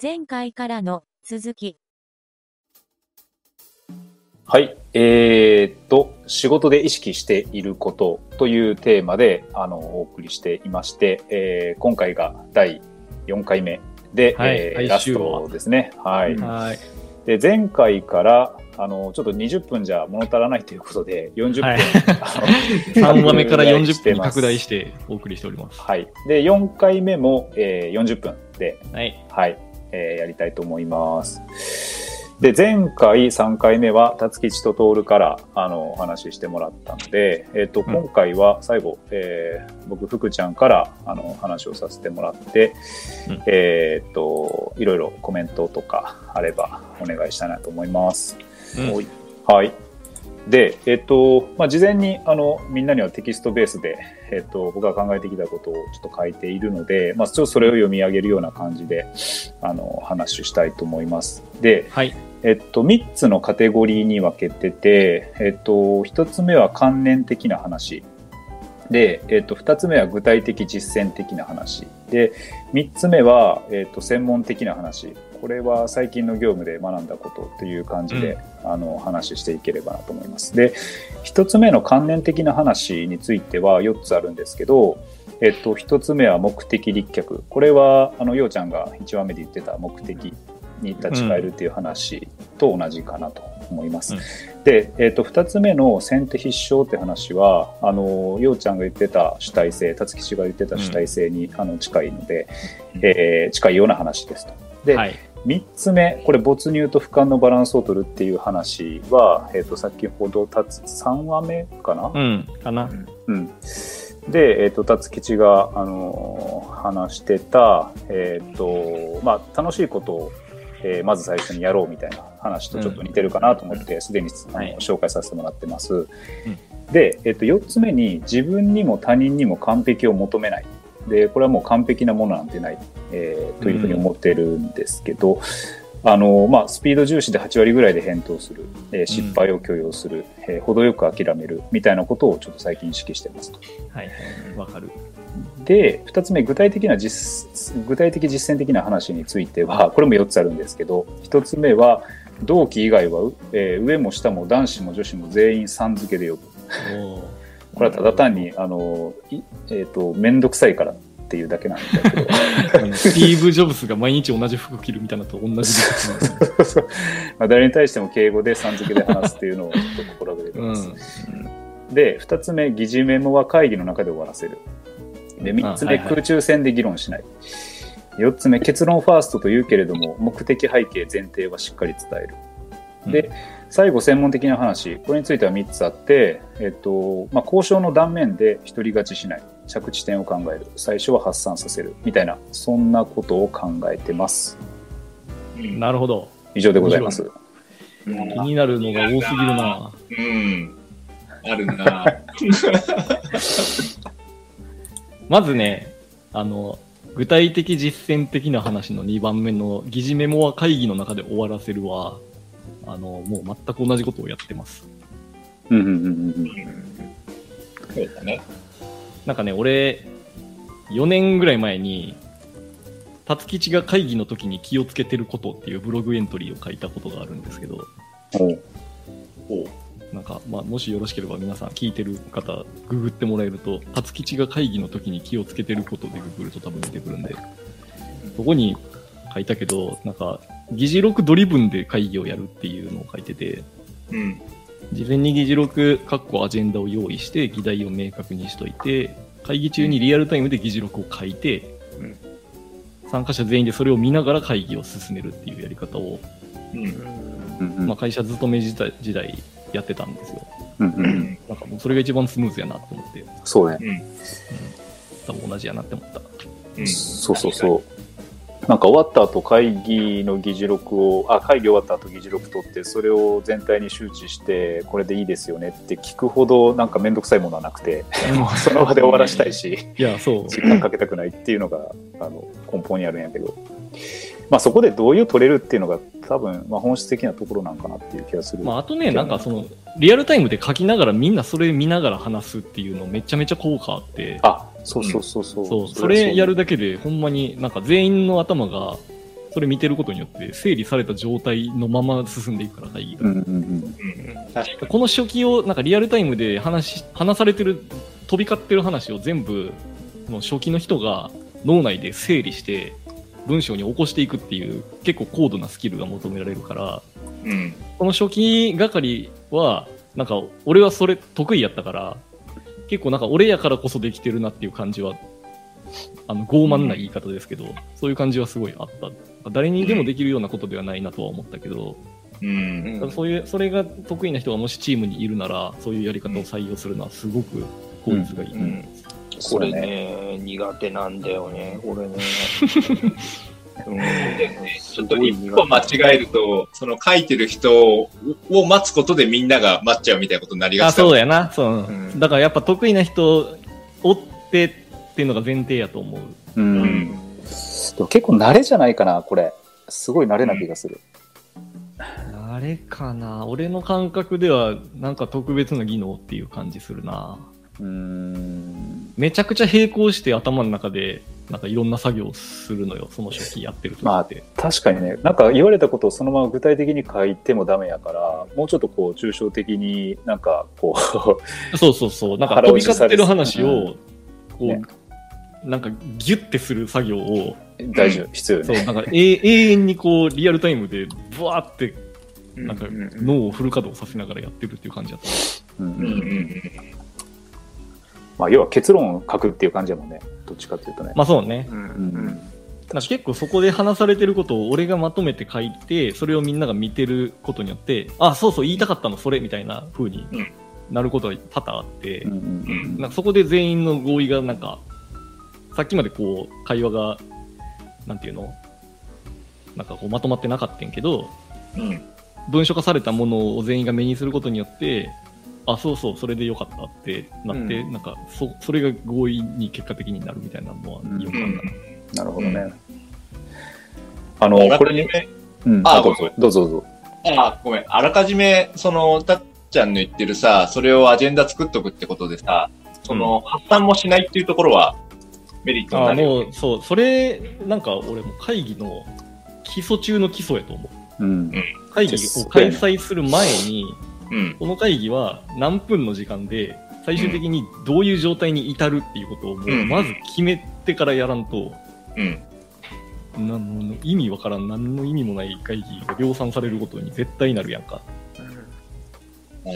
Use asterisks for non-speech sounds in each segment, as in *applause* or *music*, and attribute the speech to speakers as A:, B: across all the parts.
A: 前回からの続き。
B: はい。えーっと、仕事で意識していることというテーマで、あの、お送りしていまして、えー今回が第4回目で、
C: はい
B: えーラストですね。はい。
C: はい。
B: で、前回から、あの、ちょっと20分じゃ物足らないということで、40分、
C: はい
B: あの
C: 3話目から40分拡大してお送りしております。
B: はい。で、4回目も、えー40分で、
C: はい。
B: はい、えーやりたいと思います。で、前回3回目は、辰吉と徹から、あの、お話ししてもらったので、えっ、と、
C: うん
B: 今回は最後、えー僕、福ちゃんから、あの、話をさせてもらって、
C: うん
B: えっ、と、いろいろコメントとかあればお願いしたいなと思います。
C: うん
B: はいはい。で、えっ、と、まあ、事前に、あの、みんなにはテキストベースで、えっ、と、僕が考えてきたことをちょっと書いているので、まあ、ちょっとそれを読み上げるような感じで、あの、話したいと思います。で、
C: はい。
B: えっと、3つのカテゴリーに分けてて、えっと、1つ目は関連的な話。で、えっと、2つ目は具体的実践的な話。で、3つ目は、えっと、専門的な話。これは最近の業務で学んだことという感じで、あの、話していければなと思います。で、1つ目の関連的な話については4つあるんですけど、えっと、1つ目は目的立脚。これは、あの、ようちゃんが1話目で言ってた目的に立ち返るっていう話と同じかなと思います。
C: うん
B: で、えっと2つ目の先手必勝って話はあのようちゃんが言ってた主体性辰吉が言ってた主体性に、あの近いので、えー近いような話ですと。で、
C: はい。
B: 3つ目これ没入と俯瞰のバランスを取るっていう話は、えっと先ほどたつ3話目かな、
C: うん。かな。
B: うん、で、えっと辰吉が、あの話してた、えっとまあ、楽しいことを、えーまず最初にやろうみたいな話とちょっと似てるかなと思ってすで、にあの、
C: はい
B: 紹介させてもらってます。で、えっと4つ目に自分にも他人にも完璧を求めない。でこれはもう完璧なものなんてない、えーというふうに思ってるんですけど、あのまあ、スピード重視で8割ぐらいで返答する、えー失敗を許容する、えー程よく諦めるみたいなことをちょっと最近意識してますと。
C: はいはい。わかる。
B: で2つ目具体的な実具体的実践的な話についてはこれも4つあるんですけど1つ目は同期以外は、えー上も下も男子も女子も全員さん付けで呼ぶこれはただ単にあのいえっ、と面倒くさいからっていうだけなんだけど。*laughs*
C: スティーブ・ジョブズが毎日同じ服着るみたいなのと同じ *laughs*
B: まあ誰に対しても敬語でさん付けで話すっていうのをちょっと心がけて
C: う
B: ます、
C: ん。
B: で2つ目疑似メモは会議の中で終わらせる。で3つ目空中戦で議論しない、4つ目結論ファーストと言うけれども目的背景前提はしっかり伝える。で、最後専門的な話これについては3つあって、えっとまあ、交渉の断面で独り勝ちしない着地点を考える最初は発散させるみたいなそんなことを考えてます
C: うんなるほど。
B: 以上でございます
D: うん
C: 気になるのが多すぎるな。
D: うん。あるな。*laughs*
C: まずね、あの、具体的実践的な話の2番目の疑似メモは会議の中で終わらせるは、あの、もう全く同じことをやってます。
B: うんうんうんうん
D: そうだね。
C: なんかね、俺、4年ぐらい前に、辰吉が会議の時に気をつけてることっていうブログエントリーを書いたことがあるんですけど、なんか、まあ、もしよろしければ皆さん聞いてる方、ググってもらえると、辰吉が会議の時に気をつけてることでググると多分出てくるんで、そこに書いたけど、なんか、議事録ドリブンで会議をやるっていうのを書いてて、
D: うん。
C: 事前に議事録、かっこアジェンダを用意して、議題を明確にしといて、会議中にリアルタイムで議事録を書いて、
D: うん
C: 参加者全員でそれを見ながら会議を進めるっていうやり方を、
D: うん。
B: うんうん
C: まあ、会社勤め時代時代やってたんですよ。
B: うんう
D: うんん。
C: なんかもうそれが一番スムーズやなと思って、
B: そうね
D: うん。
C: 多分同じやなって思った。
D: うん。
B: そうそうそう。なんか終わった後会議の議事録を、あ、会議終わった後議事録取って、それを全体に周知して、これでいいですよねって聞くほどなんかめんどくさいものはなくて、もう *laughs* その場で終わらしたいし、
C: いや、そう。
B: 時間かけたくないっていうのが、あの、根本にあるんやけど。まあそこで同意を取れるっていうのが多分、まあ、本質的なところなんかなっていう気がする。
C: まあ、あとね、なんかその、リアルタイムで書きながらみんなそれ見ながら話すっていうのめちゃめちゃ効果あって、
B: あ、そうそうそうそう。
C: そう、それやるだけでほんまになんか全員の頭がそれ見てることによって整理された状態のまま進んでいくから会議が。
B: うんうんうん。
C: この初期をなんかリアルタイムで話し話されてる飛び交ってる話を全部その初期の人が脳内で整理して文章に起こしていくっていう結構高度なスキルが求められるから
D: に。うん。
C: この初期係はなんか俺はそれ得意やったから結構なんか俺やからこそできてるなっていう感じはあの傲慢な言い方ですけど、そういう感じはすごいあった誰にでもできるようなことではないなとは思ったけど、
D: うん。
C: ただそういう、それが得意な人がもしチームにいるなら、そういうやり方を採用するのはすごく効率がいい。
E: うんうんこれね、苦手なんだよね、これね。*laughs* うん、
D: ちょっと一歩間違えると、その書いてる人を待つことでみんなが待っちゃうみたいなことになりが
C: あ、
D: ちだ
C: そうやな。そう。
E: ん
C: だからやっぱ得意な人おってっていうのが前提やと思う。
B: うん
D: うん
B: でも結構慣れじゃないかな、これ。すごい慣れな気がする。
C: あれかな俺の感覚ではなんか特別な技能っていう感じするな
B: うーん。
C: めちゃくちゃ並行して頭の中でなんかいろんな作業をするのよ。その初期やってる時
B: まあ確かにね、なんか言われたことをそのまま具体的に書いてもダメやから、もうちょっとこう抽象的になんかこ *laughs*
C: そうそうそう。なんか
B: 腹
C: 飛び交ってる話
B: う
C: をこう、
B: ね。
C: なんかギュッてする作業を
B: う、大事、必要よね。
C: そう。なんか永永遠にこうリアルタイムでブワーってなんか脳をフル稼働させながらやってるっていう感じだった。
B: うん
D: うんうんうん。
B: まあ、要は結論を書くっていう感じやもんね。どっちかっていうとね。
C: まあそうね
E: うん
B: うん
C: なんか結構そこで話されてることを俺がまとめて書いて、それをみんなが見てることによって、あ、そうそう言いたかったのそれみたいな風に
D: うん
C: なることが多々あって、
B: うんうんうん
C: なんかそこで全員の合意がなんか、さっきまでこう会話が、なんていうの？なんかこうまとまってなかったんけど、
D: うん。
C: 文書化されたものを全員が目にすることによって、あ、そうそう、それでよかったってなって、
E: うん
C: なんかそ、それが合意に結果的になるみたいなのはよくあるかな。
B: なるほどね。あの、これに、うん、
D: あ
B: あ、どうぞ、どうぞどうぞ。
D: あ、ごめん。あらかじめ、その、たっちゃんの言ってるさ、それをアジェンダ作っとくってことでさ、その、発散もしないっていうところは、メリットに
C: あ
D: なるよね。
C: もう、そう、それ、なんか俺も会議の基礎中の基礎やと思う。
B: うん。
C: 会議を開催する前に、
D: うん。
C: この会議は何分の時間で、最終的にどういう状態に至るっていうことをもう、
D: うん
C: まず決めてからやらんと、
D: うん。
C: なんの意味わからん、何の意味もない会議が量産されることに絶対なるやんか。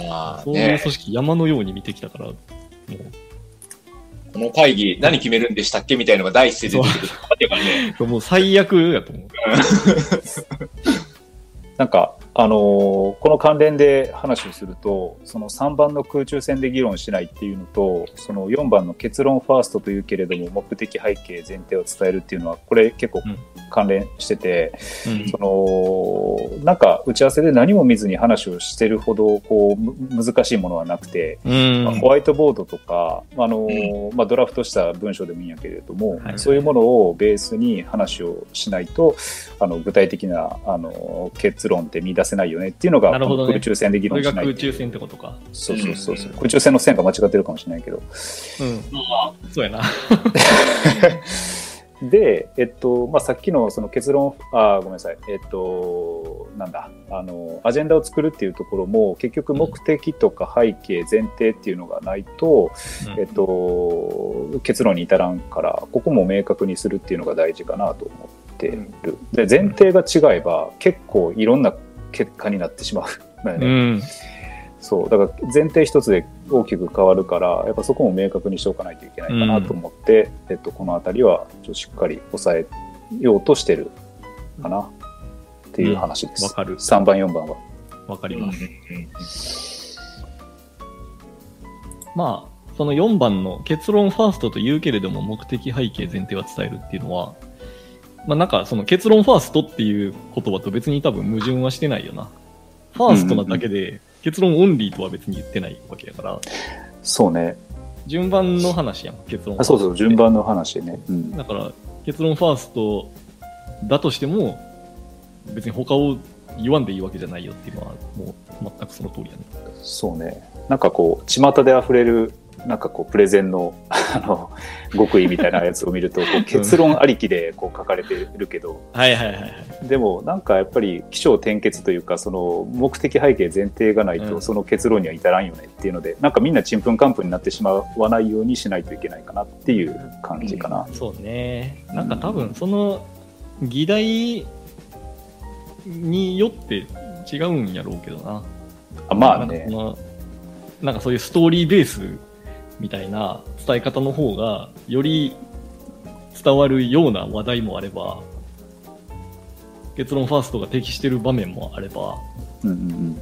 D: ああ、
C: そういう
D: ね。
C: 組織山のように見てきたから、もう、
D: この会議、何決めるんでしたっけみたいのが第一声で出てくる。わけがね。*laughs*
C: もう最悪やと思う。*laughs*
B: なんか、あのーこの関連で話をすると、その3番の空中戦で議論しないっていうのと、その4番の結論ファーストというけれども、目的背景、前提を伝えるっていうのは、これ結構
C: うん。
B: 関連してて、
C: うん。
B: その、なんか打ち合わせで何も見ずに話をしてるほど、こう、む難しいものはなくて、
C: うん。
B: まあホワイトボードとか、あのーまあ、ドラフトした文章でもいいんやけれども、
C: はい。
B: そういうものをベースに話をしないとあの具体的なあの結論って見出せないよねっていうのが、
C: なるほど
B: 空中戦で議論しない
C: 空中戦ってことか。
B: そうそうそうそう、
D: うん。
B: 空中戦の線が間違ってるかもしれないけど。
C: うん。そうやな。*laughs*
B: で、えっとまあ、さっきのその結論あごめんなさい。えっとなんだ。あのアジェンダを作るっていうところも結局目的とか背景前提っていうのがないと、
C: うん。
B: えっと、結論に至らんから、ここも明確にするっていうのが大事かなと思ってる。で、前提が違えば、結構いろんな結果になってしまうのよ
C: う
B: ね。
C: ん。
B: そう。だから前提一つで大きく変わるから、やっぱそこも明確にしておかないといけないかなと思って、えっと、このあたりはちょっとしっかり抑えようとしてるかなっていう話です。
C: わかる
B: 3番、4番は。
C: わかり
D: うん
C: ます。まあ、その4番の結論ファーストと言うけれども目的背景前提は伝えるっていうのは、まあなんかその結論ファーストっていう言葉と別に多分矛盾はしてないよな。ファーストなだけで結論オンリーとは別に言ってないわけやから、
B: そうね。
C: 順番の話やん、結論
B: あそうそう、順番の話でね。うん。
C: だから結論ファーストだとしても、別に他を言わんでいいわけじゃないよっていうのは、もう全くその通りだね。
B: そうね。なんかこう、巷で溢れる、なんかこう、プレゼンの、あの、極意みたいなやつを見ると、結論ありきでこう書かれてるけど、
C: はいはいはいはい。
B: でもなんかやっぱり起承転結というか、その目的背景前提がないと、
C: うん
B: その結論には至らんよねっていうので、なんかみんなちんぷんかんぷんになってしまわないようにしないといけないかなっていう感じかな。
C: そうね。なんか多分、その議題によって違うんやろうけどな。
B: あまあね
C: なんかそういうストーリーベースみたいな伝え方の方が、より伝わるような話題もあれば、結論ファーストが適してる場面もあれば、
B: うん。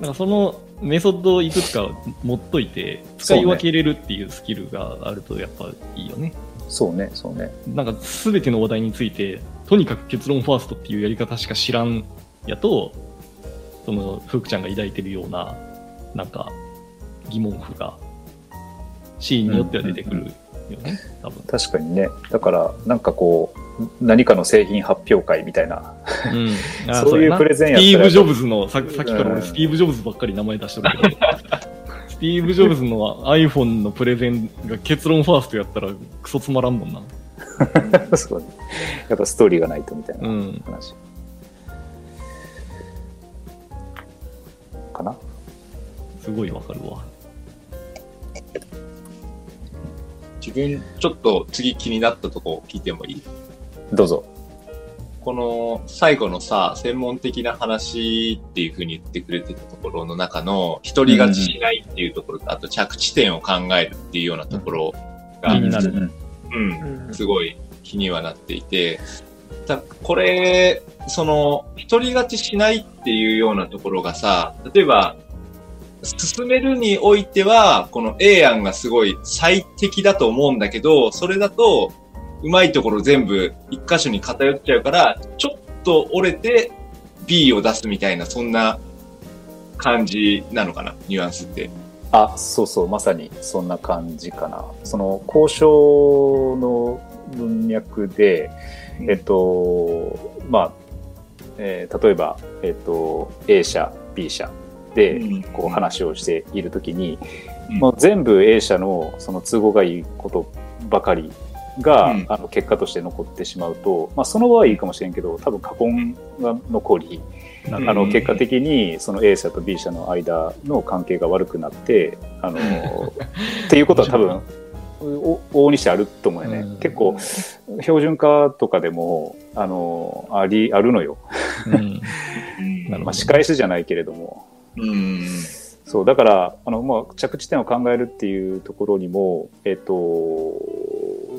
C: なんかそのメソッドをいくつか持っといて、使い分けれるっていうスキルがあるとやっぱいいよね。
B: そうね、そうね。
C: なんか全ての話題について、とにかく結論ファーストっていうやり方しか知らんやと、その、福ちゃんが抱いてるような、なんか、疑問符が、シーンによっては出てくるよね、多分。
B: 確かにね。だから、なんかこう、何かの製品発表会みたいな、
C: うん。*laughs* あ
B: そういうプレゼンやったら
C: スティーブ・ジョブズの、ささっきから
B: うん
C: 俺スティーブ・ジョブズばっかり名前出してるけど、*laughs* スティーブ・ジョブズの iPhone のプレゼンが結論ファーストやったらクソつまらんもんな。*laughs*
B: そうね。やっぱストーリーがないとみたいうなん話。かな？
C: すごいわかるわ。
D: 自分、ちょっと次気になったとこ聞いてもいい？
B: どうぞ。
D: この最後のさ、専門的な話っていうふうに言ってくれてたところの中の、一人勝ちしないっていうところと、あと着地点を考えるっていうようなところが、
C: 気になる
B: うん
D: うん、すごい気にはなっていて、だこれ、その、一人勝ちしないっていうようなところがさ、例えば、進めるにおいては、この A 案がすごい最適だと思うんだけど、それだと、うまいところ全部一箇所に偏っちゃうから、ちょっと折れて B を出すみたいな、そんな感じなのかな、ニュアンスって。
B: あ、そうそう、まさにそんな感じかな。その交渉の文脈で、えっと、まあ、えー例えば、えっと、A 社、B 社で
D: うん、
B: こう話をしているときに、
D: うん。
B: もう全部 A 社のその都合がいいことばかりが、
D: うん。
B: あの結果として残ってしまうと、まあ、その場合はいいかもしれんけど、多分過根が残り、
C: な
D: うん
B: あの結果的にその A 社と B 社の間の関係が悪くなって、あの *laughs* っていうことは多分お往々にしてあると思うよね、
C: うん。
B: 結構標準化とかでもあのありあるのよ、
C: うん。*laughs*
B: まあ、仕返しじゃないけれども
D: うん。
B: そうだからあの、まあ、着地点を考えるっていうところにも、えっと、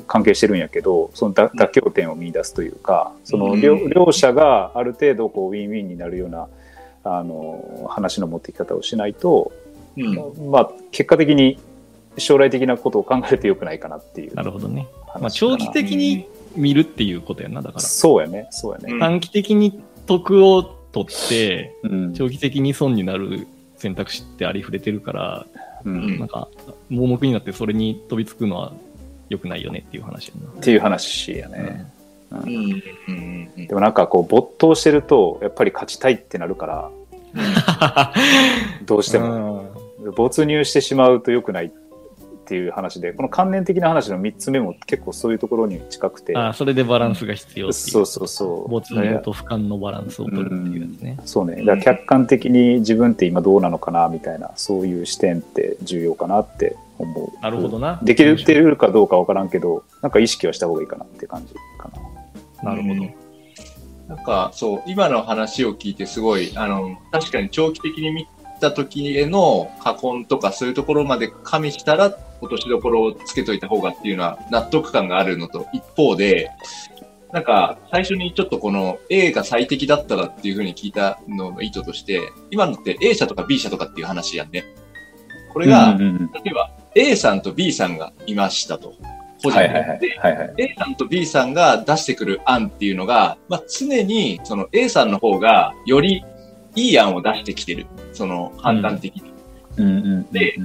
B: 関係してるんやけどその妥妥協点を見出すというかその両,、
D: うん
B: 両者がある程度こうウィンウィンになるようなあの話の持ってき方をしないと、
D: うん。
B: まあ、結果的に将来的なことを考えると良くないかなっていう
C: なるほどね。まあ、長期的に見るっていうことやな、だから。
B: そうやねそうやね、
D: うん
C: 短期的に得を取って、
B: うん
C: 長期的に損になる選択肢ってありふれてるから、
B: うん
C: なんか、盲目になってそれに飛びつくのは良くないよねっていう話や
B: っていう話や
C: な。
B: ね、
D: うん。うん。うん。
B: でもなんかこう没頭してるとやっぱり勝ちたいってなるからどうしても、没入してしまうと良くないっていう話でこの関連的な話の3つ目も結構そういうところに近くて
C: ああ、それでバランスが必要っていう。
B: そうそうそう
C: 没入と俯瞰のバランスを取るっていうやつね。
B: そうねだから客観的に自分って今どうなのかなみたいなそういう視点って重要かなって思う
C: なるほどな。
B: できるってるかどうかわからんけどなんか意識はした方がいいかなって感じかな
C: なるほど。
D: なんか、そう、今の話を聞いてすごい、あの、確かに長期的に見た時への過根とかそういうところまで加味したら、落としどころをつけといた方がっていうのは納得感があるのと、一方で、なんか、最初にちょっとこの A が最適だったらっていうふうに聞いたのの意図として、今のって A 社とか B 社とかっていう話やんね。これが、例えば A さんと B さんがいましたと。個人で
B: はいはいはいはいはい
D: A さんと B さんが出してくる案っていうのが、まあ、常にその A さんの方がよりいい案を出してきてる。その判断的に。
B: うんうんうんうん
D: で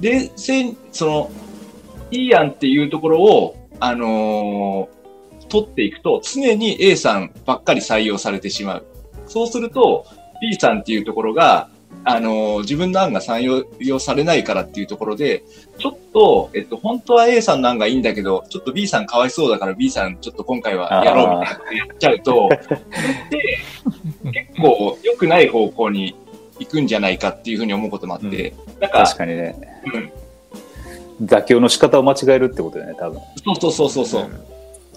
D: で、せんその、いい案っていうところを、あのー取っていくと、常に A さんばっかり採用されてしまう。そうすると、B さんっていうところが、あの、自分の案が採用されないからっていうところで、ちょっと、えっと、本当は A さんの案がいいんだけど、ちょっと B さんかわいそうだから B さんちょっと今回はやろうみたいなやっちゃうと、それって結構良くない方向に行くんじゃないかっていうふうに思うこともあって、なんか、
B: 確かにね。
D: うん
B: 妥協の仕方を間違えるってことだよね、多分。
D: そうそうそうそうそう。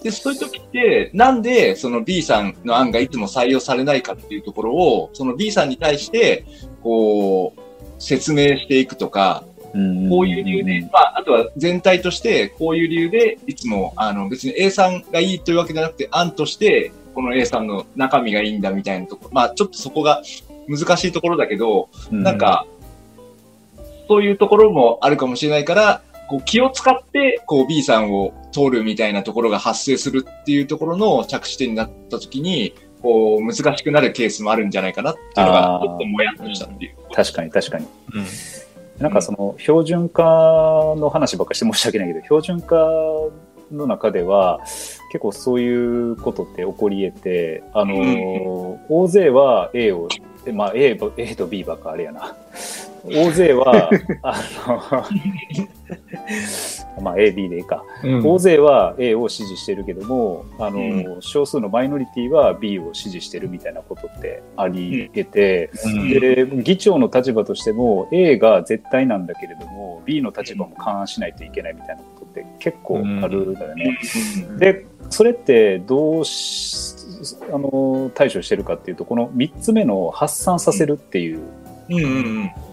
D: で、そういう時って、なんでその B さんの案がいつも採用されないかっていうところを、その B さんに対して、こう、説明していくとか、
B: うん
D: こういう理由で、まあ、あとは全体として、こういう理由で、いつも、あの、別に A さんがいいというわけじゃなくて、案として、この A さんの中身がいいんだみたいなところ、まあ、ちょっとそこが難しいところだけど、
B: う
D: なん、か、そういうところもあるかもしれないから、こう気を使って、こう B さんを通るみたいなところが発生するっていうところの着地点になった時に、こう難しくなるケースもあるんじゃないかなっていうのがちょっともやっとしたっていう。
B: 確かに確かに。
C: うん
B: なんかその標準化の話ばっかりして申し訳ないけど、標準化の中では結構そういうことって起こり得て、あの、
D: うん
B: 大勢は A を、えまあ A, ば A と B ばっかあれやな。大勢は、*laughs* あの、*laughs* まあ A、B でいいか。
C: うん
B: 大勢は A を支持してるけども、あの、少数のマイノリティは B を支持してるみたいなことってあり得て、
C: うん
B: で、議長の立場としても A が絶対なんだけれども、B の立場も勘案しないといけないみたいなことって結構あるんだよね。で、それってどうし、あの、対処してるかっていうと、この3つ目の発散させるっていう。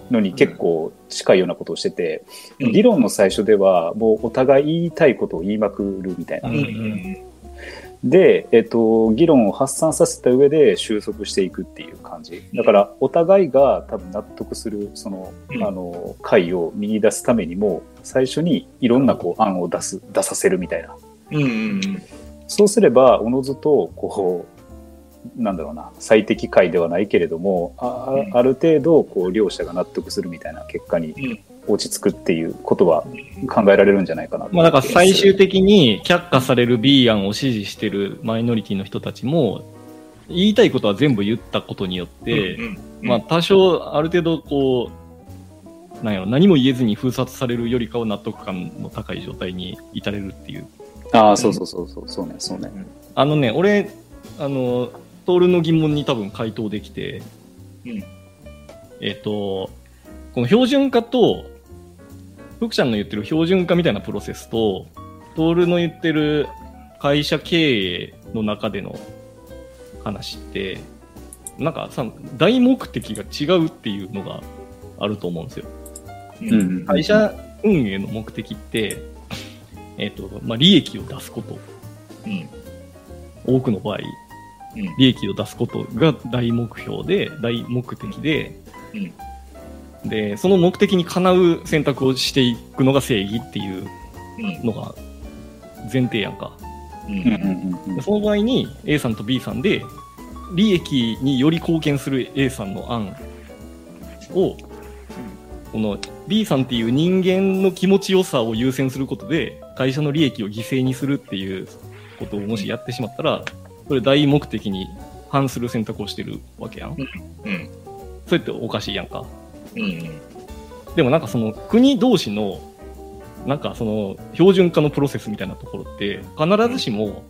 B: のに結構近いようなことをしてて、
D: うん
B: 議論の最初ではもうお互い言いたいことを言いまくるみたいな。で、えっと、議論を発散させた上で収束していくっていう感じ。だから、お互いが多分納得する、その、
D: うん
B: あの、解を見出すためにも、最初にいろんなこう案を出す、出させるみたいな。
D: うんうんうん。
B: そうすれば、おのずと、こう、なんだろうな、最適解ではないけれども、あ
D: うん。
B: ある程度、こう、両者が納得するみたいな結果に
D: うん。
B: 落ち着くっていうことは考えられるんじゃないかなと
C: まあだから最終
B: 的
C: 的に却下される B 案を支持してるマイノリティの人たちも、言いたいことは全部言ったことによって、
D: うんうん。
C: まあ多少ある程度こう、なんやろ、何も言えずに封殺されるよりかは納得感の高い状態に至れるっていう。
B: ああ、そうそうそうそう、そうね、そうね。
C: あのね、俺、あの、トールの疑問に多分回答できて、
D: うん。
C: えっ、と、この標準化と、福ちゃんの言ってる標準化みたいなプロセスと、トールの言ってる会社経営の中での話って、なんかさ、大目的が違うっていうのがあると思うんですよ。
D: うん
B: うん。
C: 会社運営の目的って、えっ、と、まあ、利益を出すこと。
D: うん
C: 多くの場合、
D: うん
C: 利益を出すことが大目標で、大目的で、で、その目的にかなう選択をしていくのが正義っていう
D: うん
C: のが前提やんか。
D: うん
C: その場合に A さんと B さんで、利益により貢献する A さんの案を、この B さんっていう人間の気持ちよさを優先することで、会社の利益を犠牲にするっていうことをもしやってしまったら、それ大目的に反する選択をしてるわけやん。
D: うん
C: それっておかしいやんか。
D: うん
C: でもなんかその国同士のなんかその標準化のプロセスみたいなところって必ずしも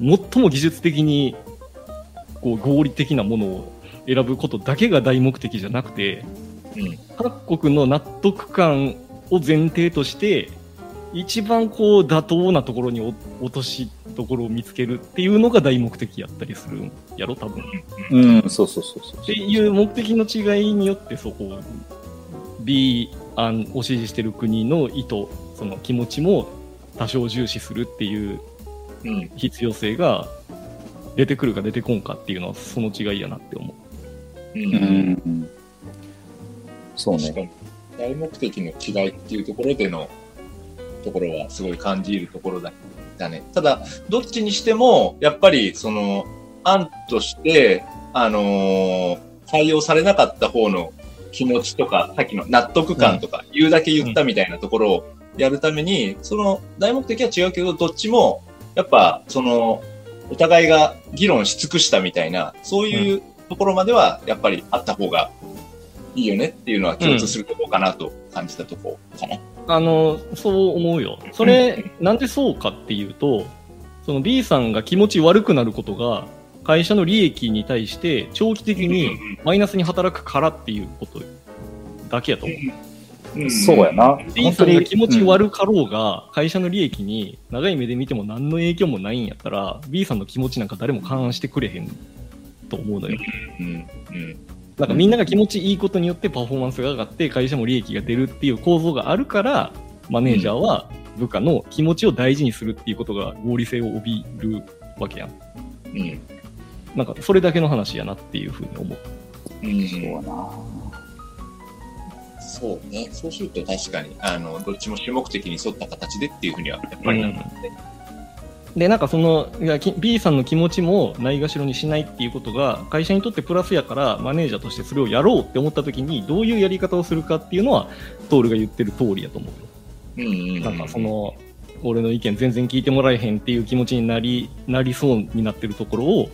C: 最も技術的にこう合理的なものを選ぶことだけが大目的じゃなくて
D: うん
C: 各国の納得感を前提として一番こう妥当なところにお落としどころを見つけるっていうのが大目的やったりするんやろ多分。
B: うん、そうそうそうそう。
C: っていう目的の違いによってそこ B 案を支持してる国の意図その気持ちも多少重視するっていう
D: うん
C: 必要性が出てくるか出てこんかっていうのはその違いやなって思う。
D: う
B: うんんうん。そうね。
D: 大目的の違いっていうところでのところはすごい感じるところだだね。ただ、どっちにしても、やっぱりその案として、あのー採用されなかった方の気持ちとか、さっきの納得感とか、言うだけ言ったみたいなところをやるために、その大目的は違うけど、どっちも、やっぱ、その、お互いが議論し尽くしたみたいな、そういうところまでは、やっぱりあった方がいいよねっていうのは共通するところかなと感じたところかな。
C: あの、そう思うよ。それ、なんでそうかっていうと、その B さんが気持ち悪くなることが、会社の利益に対して長期的にマイナスに働くからっていうことだけやと思う。
D: うん
B: そうや。な。
C: B さんが気持ち悪かろうが、会社の利益に長い目で見ても何の影響もないんやったら、B さんの気持ちなんか誰も勘案してくれへんと思うのよ。
D: うん。うん。
C: なんかみんなが気持ちいいことによってパフォーマンスが上がって会社も利益が出るっていう構造があるから、マネージャーは部下の気持ちを大事にするっていうことが合理性を帯びるわけやん。
D: うん。
C: なんかそれだけの話やなっていうふうに思う。
D: うん。
B: そうやな。
D: そうね。そうすると確かに、あの、どっちも主目的に沿った形でっていうふうには、やっぱりなるね。
C: で、なんかその、いやき B さんの気持ちもないがしろにしないっていうことが、会社にとってプラスやから、マネージャーとしてそれをやろうって思った時に、どういうやり方をするかっていうのは、トールが言ってる通りやと思うよ。
D: うん。
C: なんかその、俺の意見全然聞いてもらえへんっていう気持ちになり、なりそうになってるところを、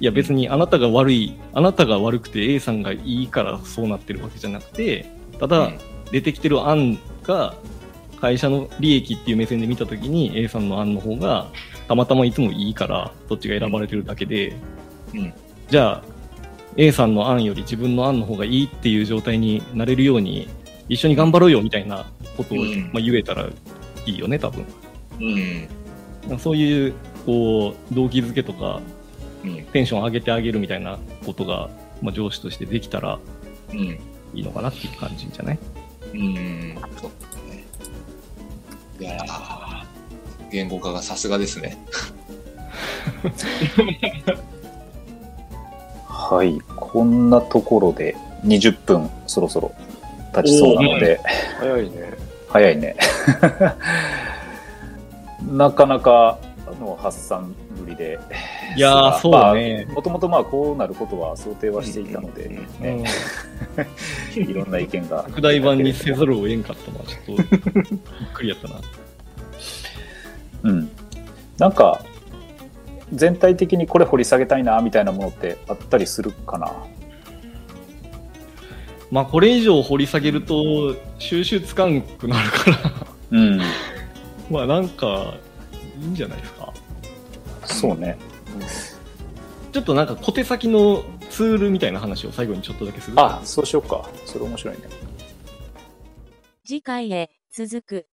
C: いや別にあなたが悪い、あなたが悪くて A さんがいいからそうなってるわけじゃなくて、ただ
D: うん
C: 出てきてる案が会社の利益っていう目線で見たときに A さんの案の方がたまたまいつもいいからどっちが選ばれてるだけで、
D: うん
C: じゃあ A さんの案より自分の案の方がいいっていう状態になれるように一緒に頑張ろうよみたいなことを、
D: うん
C: まあ、言えたらいいよね多分。
D: うん。
C: そういう、こう、動機づけとか、
D: うん。
C: テンション上げてあげるみたいなことが、まあ、上司としてできたら
D: うん。
C: いいのかなっていう感じじゃない？
D: うん。そうだね。いやー言語化がさすがですね。*laughs*
B: はい。こんなところで20分そろそろ経ちそうなので、
E: 早いね。
B: 早いね。*laughs* なかなかの発散ぶりで。
C: いやー
B: まあ
C: そうね
B: もともとまあこうなることは想定はしていたので、
D: うん
C: うん
B: ね、*laughs* いろんな意見が。
C: 拡大版にせざるを得んかったのはちょっと、びっくりやったな。
B: うん。なんか、全体的にこれ掘り下げたいなみたいなものってあったりするかな？
C: まあ、これ以上掘り下げると、収集つかんくなるから、
B: うん。*laughs*
C: まあ、なんか、いいんじゃないですか。
B: そうね。
C: ちょっとなんか小手先のツールみたいな話を最後にちょっとだけする
B: あ、そうしようか。それ面白いね。
A: 次回へ続く。